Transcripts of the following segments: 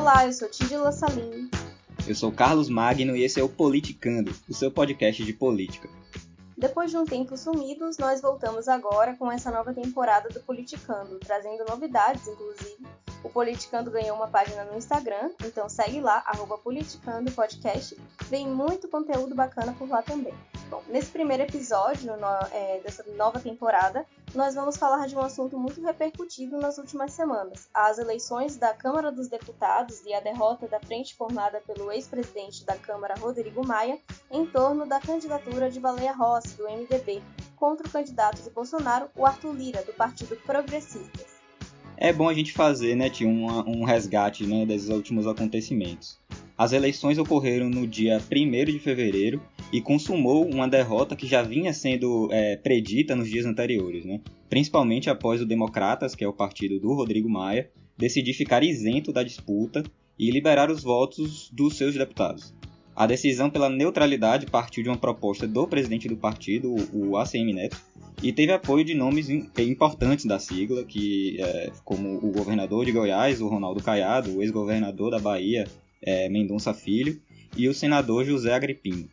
Olá, eu sou Tidila Salim. Eu sou Carlos Magno e esse é o Politicando, o seu podcast de política. Depois de um tempo sumidos, nós voltamos agora com essa nova temporada do Politicando, trazendo novidades, inclusive. O Politicando ganhou uma página no Instagram, então segue lá, arroba Politicando Podcast. Vem muito conteúdo bacana por lá também. Bom, nesse primeiro episódio no, é, dessa nova temporada, nós vamos falar de um assunto muito repercutido nas últimas semanas: as eleições da Câmara dos Deputados e a derrota da frente formada pelo ex-presidente da Câmara, Rodrigo Maia, em torno da candidatura de Baleia Rossi, do MDB, contra o candidato de Bolsonaro, o Arthur Lira, do Partido Progressistas. É bom a gente fazer, né, tio, um, um resgate né, desses últimos acontecimentos. As eleições ocorreram no dia 1 de fevereiro e consumou uma derrota que já vinha sendo é, predita nos dias anteriores, né? principalmente após o Democratas, que é o partido do Rodrigo Maia, decidir ficar isento da disputa e liberar os votos dos seus deputados. A decisão pela neutralidade partiu de uma proposta do presidente do partido, o ACM Neto, e teve apoio de nomes importantes da sigla, que é, como o governador de Goiás, o Ronaldo Caiado, o ex-governador da Bahia, é, Mendonça Filho, e o senador José Agripino.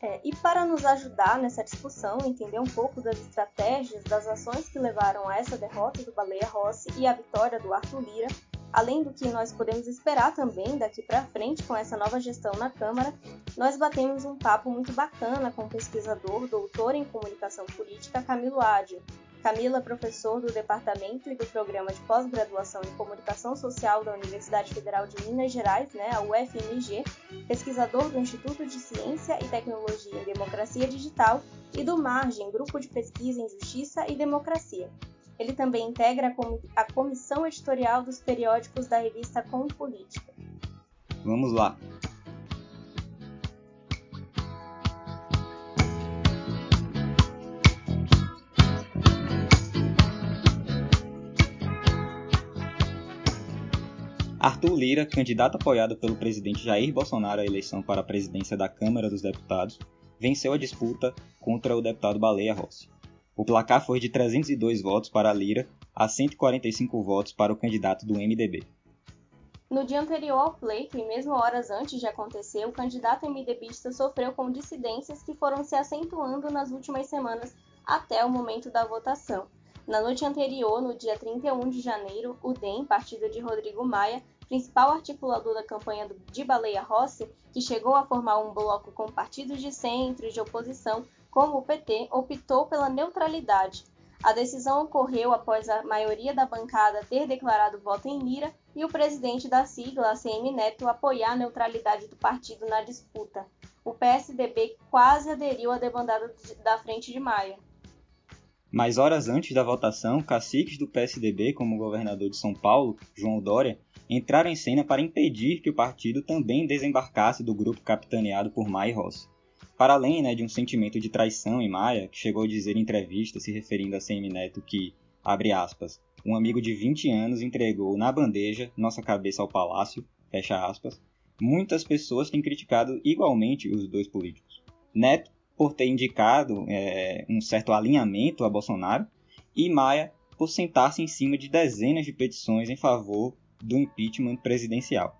É, e para nos ajudar nessa discussão, entender um pouco das estratégias, das ações que levaram a essa derrota do Baleia Rossi e a vitória do Arthur Lira, além do que nós podemos esperar também daqui para frente com essa nova gestão na Câmara, nós batemos um papo muito bacana com o pesquisador, doutor em comunicação política Camilo Ádio, Camila, professor do Departamento e do Programa de Pós-Graduação em Comunicação Social da Universidade Federal de Minas Gerais, né, a UFMG, pesquisador do Instituto de Ciência e Tecnologia em Democracia Digital e do Margem, Grupo de Pesquisa em Justiça e Democracia. Ele também integra a comissão editorial dos periódicos da revista Com Política. Vamos lá! Arthur Lira, candidato apoiado pelo presidente Jair Bolsonaro à eleição para a presidência da Câmara dos Deputados, venceu a disputa contra o deputado Baleia Rossi. O placar foi de 302 votos para Lira a 145 votos para o candidato do MDB. No dia anterior ao pleito e mesmo horas antes de acontecer, o candidato MDBista sofreu com dissidências que foram se acentuando nas últimas semanas até o momento da votação. Na noite anterior, no dia 31 de janeiro, o DEM, partido de Rodrigo Maia, principal articulador da campanha de Baleia Rossi, que chegou a formar um bloco com partidos de centro e de oposição, como o PT, optou pela neutralidade. A decisão ocorreu após a maioria da bancada ter declarado voto em Lira e o presidente da sigla, ACM Neto, apoiar a neutralidade do partido na disputa. O PSDB quase aderiu à debandada da frente de Maia. Mas horas antes da votação, caciques do PSDB, como o governador de São Paulo, João Dória, entraram em cena para impedir que o partido também desembarcasse do grupo capitaneado por Maia Rossi. Para além né, de um sentimento de traição em Maia, que chegou a dizer em entrevista se referindo a CM Neto que, abre aspas, um amigo de 20 anos entregou na bandeja nossa cabeça ao palácio, fecha aspas, muitas pessoas têm criticado igualmente os dois políticos. Neto, por ter indicado é, um certo alinhamento a Bolsonaro, e Maia, por sentar-se em cima de dezenas de petições em favor do impeachment presidencial.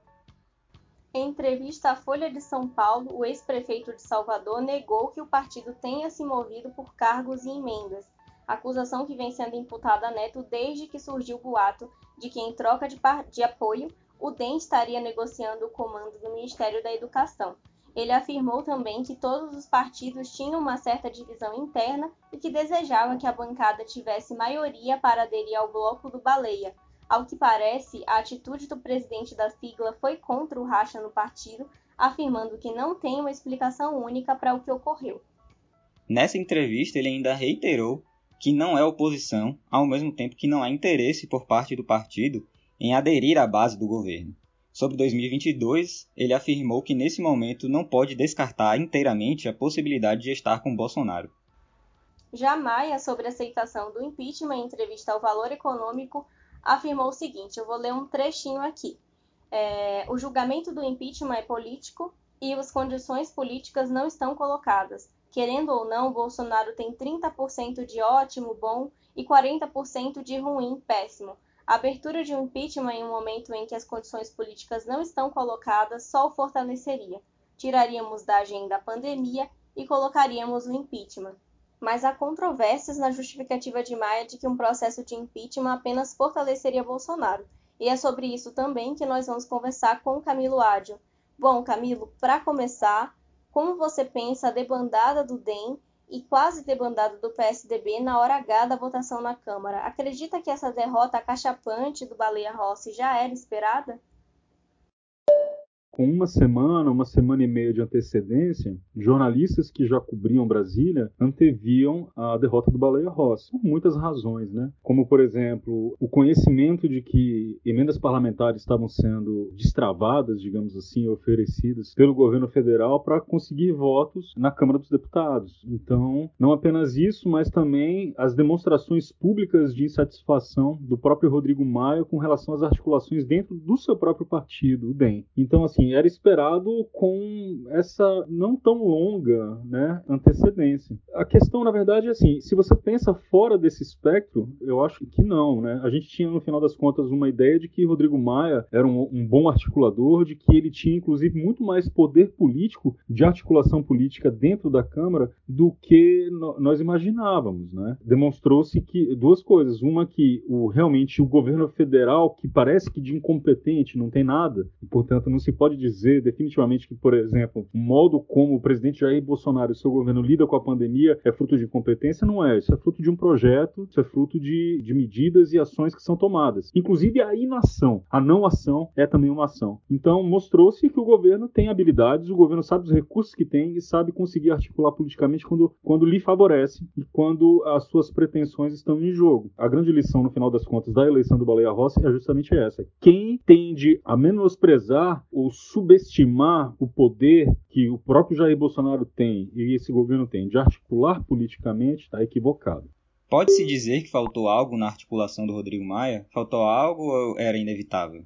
Em entrevista à Folha de São Paulo, o ex-prefeito de Salvador negou que o partido tenha se movido por cargos e emendas, acusação que vem sendo imputada a Neto desde que surgiu o boato de que, em troca de, de apoio, o DEM estaria negociando o comando do Ministério da Educação. Ele afirmou também que todos os partidos tinham uma certa divisão interna e que desejava que a bancada tivesse maioria para aderir ao bloco do Baleia, ao que parece, a atitude do presidente da sigla foi contra o racha no partido, afirmando que não tem uma explicação única para o que ocorreu. Nessa entrevista, ele ainda reiterou que não é oposição, ao mesmo tempo que não há interesse por parte do partido em aderir à base do governo. Sobre 2022, ele afirmou que nesse momento não pode descartar inteiramente a possibilidade de estar com Bolsonaro. Já Maia, sobre a aceitação do impeachment em entrevista ao Valor Econômico, afirmou o seguinte: eu vou ler um trechinho aqui. É, o julgamento do impeachment é político e as condições políticas não estão colocadas. Querendo ou não, Bolsonaro tem 30% de ótimo, bom e 40% de ruim, péssimo. A abertura de um impeachment em um momento em que as condições políticas não estão colocadas só o fortaleceria. Tiraríamos da agenda a pandemia e colocaríamos o impeachment. Mas há controvérsias na justificativa de Maia de que um processo de impeachment apenas fortaleceria Bolsonaro. E é sobre isso também que nós vamos conversar com Camilo Ádio. Bom, Camilo, para começar, como você pensa a debandada do DEM e quase debandada do PSDB na hora H da votação na Câmara. Acredita que essa derrota acachapante do Baleia Rossi já era esperada? Com uma semana, uma semana e meia de antecedência, jornalistas que já cobriam Brasília anteviam a derrota do Baleia Rossi, por muitas razões, né? Como, por exemplo, o conhecimento de que emendas parlamentares estavam sendo destravadas, digamos assim, oferecidas pelo governo federal para conseguir votos na Câmara dos Deputados. Então, não apenas isso, mas também as demonstrações públicas de insatisfação do próprio Rodrigo Maia com relação às articulações dentro do seu próprio partido, o DEM. Então, assim, era esperado com essa não tão longa né, antecedência. A questão, na verdade, é assim: se você pensa fora desse espectro, eu acho que não. Né? A gente tinha, no final das contas, uma ideia de que Rodrigo Maia era um, um bom articulador, de que ele tinha, inclusive, muito mais poder político de articulação política dentro da Câmara do que no, nós imaginávamos. Né? Demonstrou-se que duas coisas: uma, que o, realmente o governo federal, que parece que de incompetente não tem nada, e portanto não se pode dizer definitivamente que, por exemplo, o modo como o presidente Jair Bolsonaro e seu governo lida com a pandemia é fruto de incompetência, não é. Isso é fruto de um projeto, isso é fruto de, de medidas e ações que são tomadas. Inclusive a inação, a não ação é também uma ação. Então mostrou-se que o governo tem habilidades, o governo sabe os recursos que tem e sabe conseguir articular politicamente quando, quando lhe favorece e quando as suas pretensões estão em jogo. A grande lição, no final das contas, da eleição do Baleia Rossi é justamente essa. Quem tende a menosprezar os subestimar o poder que o próprio Jair Bolsonaro tem e esse governo tem de articular politicamente está equivocado. Pode-se dizer que faltou algo na articulação do Rodrigo Maia? Faltou algo ou era inevitável?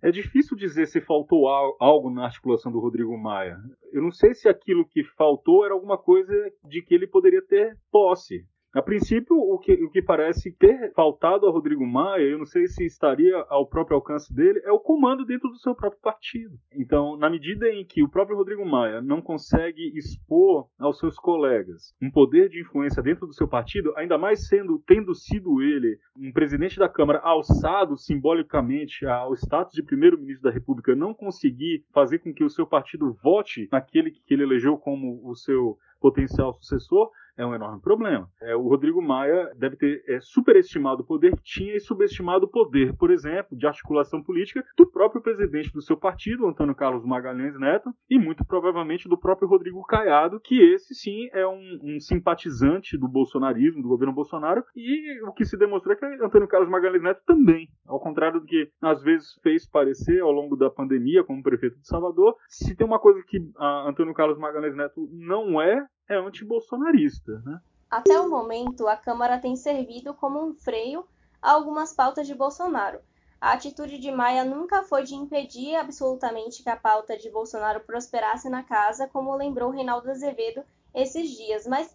É difícil dizer se faltou algo na articulação do Rodrigo Maia. Eu não sei se aquilo que faltou era alguma coisa de que ele poderia ter posse. A princípio, o que, o que parece ter faltado a Rodrigo Maia, eu não sei se estaria ao próprio alcance dele, é o comando dentro do seu próprio partido. Então, na medida em que o próprio Rodrigo Maia não consegue expor aos seus colegas um poder de influência dentro do seu partido, ainda mais sendo tendo sido ele um presidente da Câmara alçado simbolicamente ao status de primeiro-ministro da República, não conseguir fazer com que o seu partido vote naquele que ele elegeu como o seu potencial sucessor, é um enorme problema. É, o Rodrigo Maia deve ter é, superestimado o poder que tinha e subestimado o poder, por exemplo, de articulação política do próprio presidente do seu partido, Antônio Carlos Magalhães Neto, e muito provavelmente do próprio Rodrigo Caiado, que esse sim é um, um simpatizante do bolsonarismo, do governo Bolsonaro, e o que se demonstrou é que Antônio Carlos Magalhães Neto também, ao contrário do que às vezes fez parecer ao longo da pandemia como prefeito de Salvador, se tem uma coisa que Antônio Carlos Magalhães Neto não é, é antibolsonarista. Né? Até o momento, a Câmara tem servido como um freio a algumas pautas de Bolsonaro. A atitude de Maia nunca foi de impedir absolutamente que a pauta de Bolsonaro prosperasse na casa, como lembrou Reinaldo Azevedo esses dias. Mas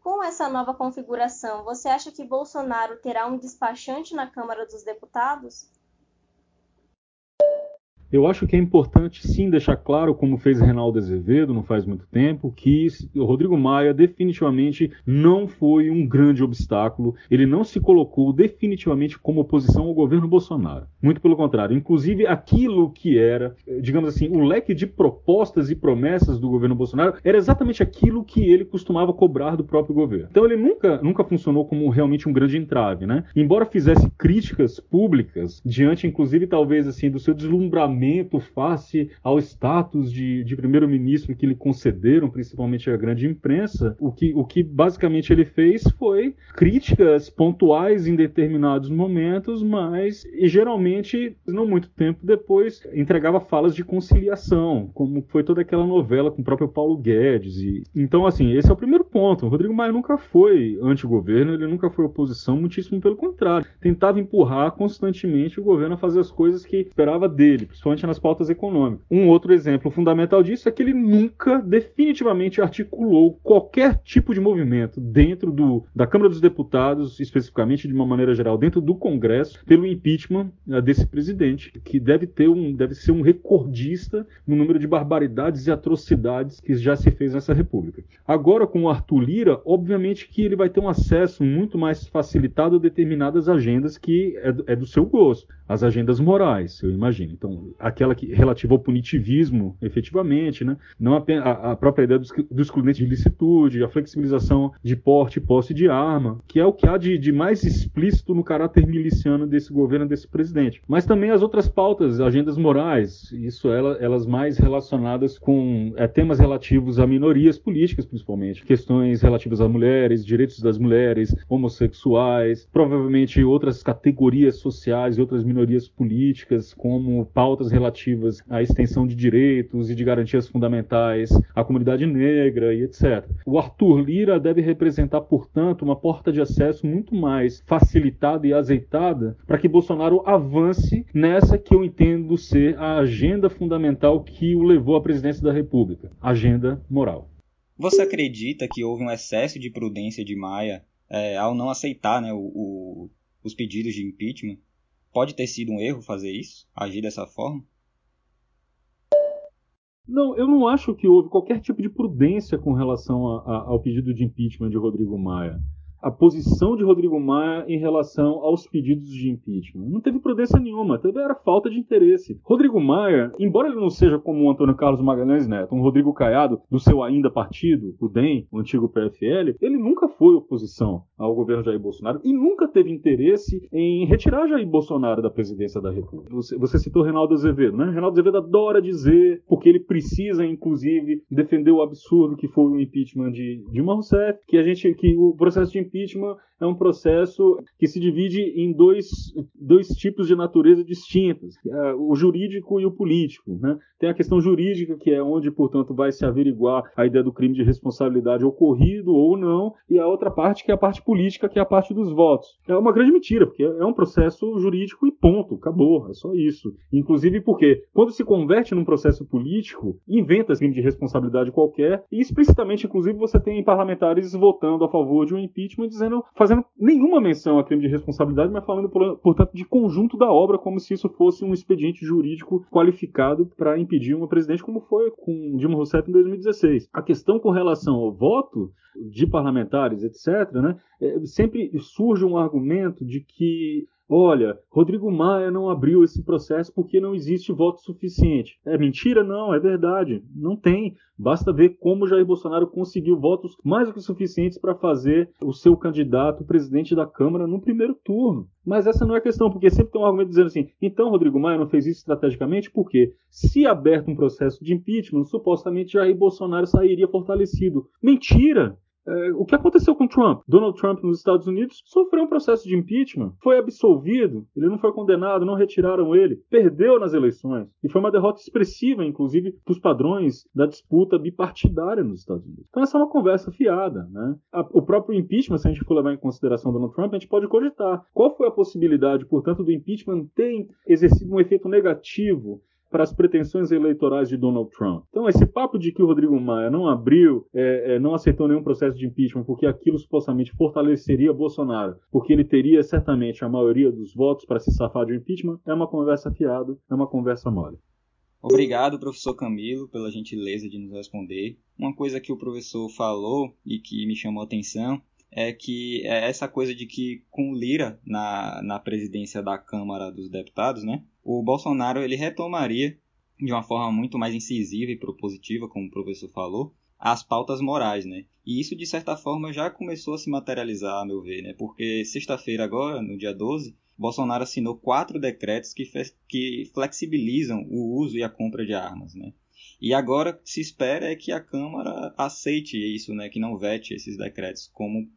com essa nova configuração, você acha que Bolsonaro terá um despachante na Câmara dos Deputados? Eu acho que é importante sim deixar claro, como fez Reinaldo Azevedo não faz muito tempo, que o Rodrigo Maia definitivamente não foi um grande obstáculo, ele não se colocou definitivamente como oposição ao governo Bolsonaro. Muito pelo contrário, inclusive aquilo que era, digamos assim, o leque de propostas e promessas do governo Bolsonaro era exatamente aquilo que ele costumava cobrar do próprio governo. Então ele nunca, nunca funcionou como realmente um grande entrave, né? Embora fizesse críticas públicas diante, inclusive, talvez assim, do seu deslumbramento face ao status de, de primeiro-ministro que lhe concederam, principalmente a grande imprensa, o que, o que basicamente ele fez foi críticas pontuais em determinados momentos, mas e geralmente, não muito tempo depois, entregava falas de conciliação, como foi toda aquela novela com o próprio Paulo Guedes. E, então, assim, esse é o primeiro ponto. O Rodrigo Maia nunca foi anti-governo, ele nunca foi oposição, muitíssimo pelo contrário. Tentava empurrar constantemente o governo a fazer as coisas que esperava dele, principalmente principalmente nas pautas econômicas. Um outro exemplo fundamental disso é que ele nunca definitivamente articulou qualquer tipo de movimento dentro do, da Câmara dos Deputados, especificamente de uma maneira geral, dentro do Congresso, pelo impeachment uh, desse presidente, que deve ter um, deve ser um recordista no número de barbaridades e atrocidades que já se fez nessa República. Agora, com o Arthur Lira, obviamente que ele vai ter um acesso muito mais facilitado a determinadas agendas que é do, é do seu gosto, as agendas morais, eu imagino. Então, aquela que relativa ao punitivismo, efetivamente, né? não a, a, a própria ideia do, do excludente de licitude, a flexibilização de porte e posse de arma, que é o que há de, de mais explícito no caráter miliciano desse governo, desse presidente. Mas também as outras pautas, agendas morais, isso ela, elas mais relacionadas com é, temas relativos a minorias políticas, principalmente, questões relativas a mulheres, direitos das mulheres, homossexuais, provavelmente outras categorias sociais e outras minorias políticas, como pautas relativas à extensão de direitos e de garantias fundamentais à comunidade negra e etc. O Arthur Lira deve representar, portanto, uma porta de acesso muito mais facilitada e azeitada para que Bolsonaro avance nessa que eu entendo ser a agenda fundamental que o levou à presidência da República, agenda moral. Você acredita que houve um excesso de prudência de Maia é, ao não aceitar né, o, o, os pedidos de impeachment? Pode ter sido um erro fazer isso? Agir dessa forma? Não, eu não acho que houve qualquer tipo de prudência com relação a, a, ao pedido de impeachment de Rodrigo Maia a posição de Rodrigo Maia em relação aos pedidos de impeachment. Não teve prudência nenhuma, teve era falta de interesse. Rodrigo Maia, embora ele não seja como o Antônio Carlos Magalhães Neto, um Rodrigo Caiado do seu ainda partido, o DEM, o antigo PFL, ele nunca foi oposição ao governo Jair Bolsonaro e nunca teve interesse em retirar Jair Bolsonaro da presidência da República. Você, você citou Reinaldo Azevedo, né? Reinaldo Azevedo adora dizer, porque ele precisa, inclusive, defender o absurdo que foi o impeachment de Dilma Rousseff, que a gente, que o processo de impeachment é um processo que se divide em dois, dois tipos de natureza distintas, é o jurídico e o político. Né? Tem a questão jurídica, que é onde, portanto, vai se averiguar a ideia do crime de responsabilidade ocorrido ou não, e a outra parte, que é a parte política, que é a parte dos votos. É uma grande mentira, porque é um processo jurídico e ponto, acabou, é só isso. Inclusive porque, quando se converte num processo político, inventa crime de responsabilidade qualquer, e explicitamente, inclusive, você tem parlamentares votando a favor de um impeachment, dizendo, nenhuma menção a crime de responsabilidade, mas falando, portanto, de conjunto da obra, como se isso fosse um expediente jurídico qualificado para impedir uma presidente, como foi com Dilma Rousseff em 2016. A questão com relação ao voto de parlamentares, etc., né, é, sempre surge um argumento de que Olha, Rodrigo Maia não abriu esse processo porque não existe voto suficiente. É mentira? Não, é verdade. Não tem. Basta ver como Jair Bolsonaro conseguiu votos mais do que suficientes para fazer o seu candidato presidente da Câmara no primeiro turno. Mas essa não é a questão, porque sempre tem um argumento dizendo assim: então Rodrigo Maia não fez isso estrategicamente, porque se aberto um processo de impeachment, supostamente Jair Bolsonaro sairia fortalecido. Mentira! É, o que aconteceu com Trump? Donald Trump nos Estados Unidos sofreu um processo de impeachment, foi absolvido, ele não foi condenado, não retiraram ele, perdeu nas eleições. E foi uma derrota expressiva, inclusive, para os padrões da disputa bipartidária nos Estados Unidos. Então essa é uma conversa fiada. Né? o próprio impeachment, se a gente for levar em consideração Donald Trump, a gente pode cogitar. Qual foi a possibilidade, portanto, do impeachment ter exercido um efeito negativo para as pretensões eleitorais de Donald Trump. Então, esse papo de que o Rodrigo Maia não abriu, é, é, não aceitou nenhum processo de impeachment porque aquilo supostamente fortaleceria Bolsonaro, porque ele teria certamente a maioria dos votos para se safar de um impeachment, é uma conversa fiada, é uma conversa mole. Obrigado, professor Camilo, pela gentileza de nos responder. Uma coisa que o professor falou e que me chamou a atenção é que é essa coisa de que com Lira na, na presidência da Câmara dos Deputados, né, o Bolsonaro ele retomaria de uma forma muito mais incisiva e propositiva, como o professor falou, as pautas morais, né? E isso de certa forma já começou a se materializar, a meu ver, né? Porque sexta-feira agora, no dia 12, Bolsonaro assinou quatro decretos que, que flexibilizam o uso e a compra de armas, né? E agora se espera é que a Câmara aceite isso, né? Que não vete esses decretos, como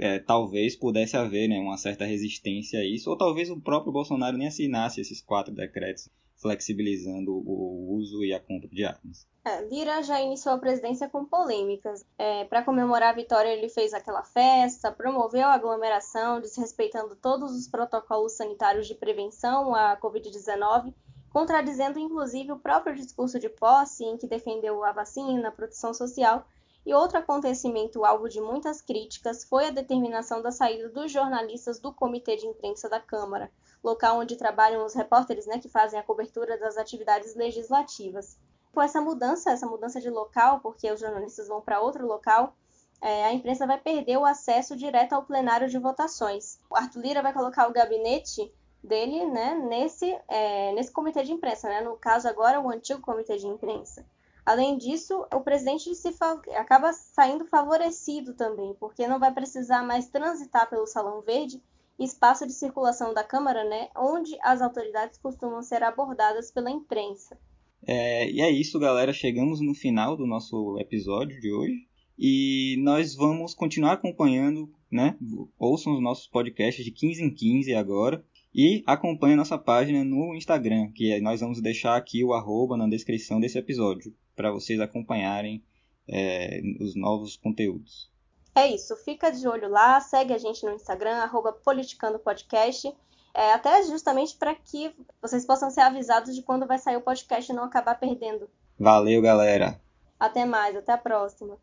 é, talvez pudesse haver né, uma certa resistência a isso, ou talvez o próprio Bolsonaro nem assinasse esses quatro decretos flexibilizando o uso e a compra de armas. É, Lira já iniciou a presidência com polêmicas. É, Para comemorar a vitória, ele fez aquela festa, promoveu a aglomeração, desrespeitando todos os protocolos sanitários de prevenção à Covid-19 contradizendo inclusive o próprio discurso de posse em que defendeu a vacina, a proteção social. E outro acontecimento alvo de muitas críticas foi a determinação da saída dos jornalistas do Comitê de Imprensa da Câmara, local onde trabalham os repórteres né, que fazem a cobertura das atividades legislativas. Com essa mudança, essa mudança de local, porque os jornalistas vão para outro local, é, a imprensa vai perder o acesso direto ao plenário de votações. O Arthur Lira vai colocar o gabinete dele né, nesse, é, nesse comitê de imprensa, né? no caso agora o antigo comitê de imprensa. Além disso, o presidente se acaba saindo favorecido também, porque não vai precisar mais transitar pelo Salão Verde, espaço de circulação da Câmara, né, onde as autoridades costumam ser abordadas pela imprensa. É, e é isso, galera. Chegamos no final do nosso episódio de hoje. E nós vamos continuar acompanhando, né? Ouçam os nossos podcasts de 15 em 15 agora. E acompanhe nossa página no Instagram, que nós vamos deixar aqui o arroba na descrição desse episódio, para vocês acompanharem é, os novos conteúdos. É isso, fica de olho lá, segue a gente no Instagram, arroba politicandopodcast, é, até justamente para que vocês possam ser avisados de quando vai sair o podcast e não acabar perdendo. Valeu, galera! Até mais, até a próxima!